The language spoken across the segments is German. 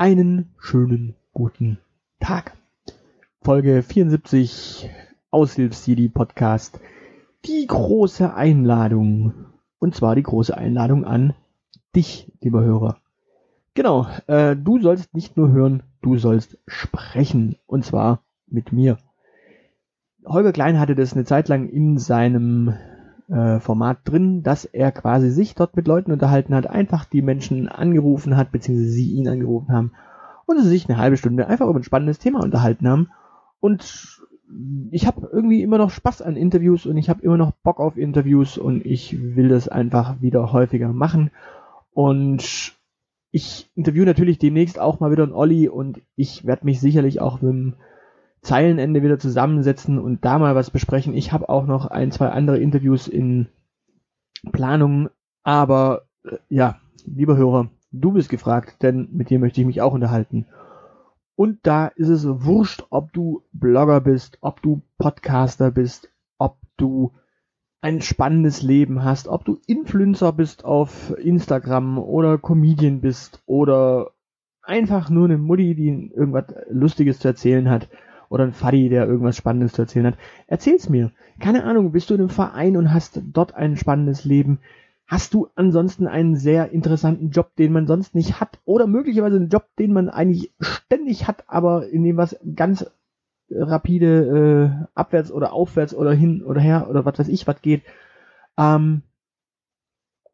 Einen schönen guten Tag. Folge 74 Aushilfs-CD Podcast. Die große Einladung. Und zwar die große Einladung an dich, lieber Hörer. Genau, äh, du sollst nicht nur hören, du sollst sprechen. Und zwar mit mir. Holger Klein hatte das eine Zeit lang in seinem äh, Format drin, dass er quasi sich dort mit Leuten unterhalten hat, einfach die Menschen angerufen hat, beziehungsweise sie ihn angerufen haben und sie sich eine halbe Stunde einfach über ein spannendes Thema unterhalten haben. Und ich habe irgendwie immer noch Spaß an Interviews und ich habe immer noch Bock auf Interviews und ich will das einfach wieder häufiger machen. Und ich interview natürlich demnächst auch mal wieder einen Olli und ich werde mich sicherlich auch mit dem Zeilenende wieder zusammensetzen und da mal was besprechen. Ich habe auch noch ein, zwei andere Interviews in Planung, aber äh, ja, lieber Hörer, du bist gefragt, denn mit dir möchte ich mich auch unterhalten. Und da ist es wurscht, ob du Blogger bist, ob du Podcaster bist, ob du ein spannendes Leben hast, ob du Influencer bist auf Instagram oder Comedian bist oder einfach nur eine Mutti, die irgendwas Lustiges zu erzählen hat oder ein Faddy, der irgendwas Spannendes zu erzählen hat. Erzähl's mir. Keine Ahnung, bist du in einem Verein und hast dort ein spannendes Leben? Hast du ansonsten einen sehr interessanten Job, den man sonst nicht hat? Oder möglicherweise einen Job, den man eigentlich ständig hat, aber in dem was ganz rapide äh, abwärts oder aufwärts oder hin oder her oder was weiß ich was geht? Ähm,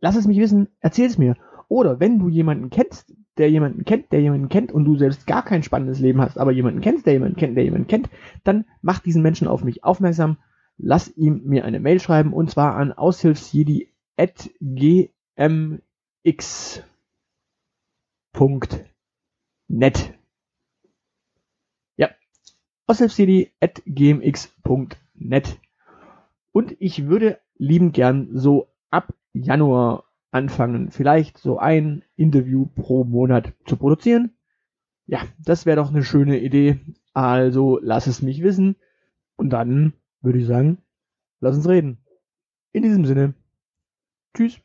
lass es mich wissen, erzähl es mir. Oder wenn du jemanden kennst, der jemanden kennt, der jemanden kennt und du selbst gar kein spannendes Leben hast, aber jemanden kennst, der jemanden kennt, der jemanden kennt, dann mach diesen Menschen auf mich aufmerksam, lass ihm mir eine Mail schreiben und zwar an aushilfsjedi.gmx.net. Ja, aushilfsjedi.gmx.net. Und ich würde lieben gern so ab Januar anfangen, vielleicht so ein Interview pro Monat zu produzieren. Ja, das wäre doch eine schöne Idee. Also lass es mich wissen. Und dann würde ich sagen, lass uns reden. In diesem Sinne. Tschüss.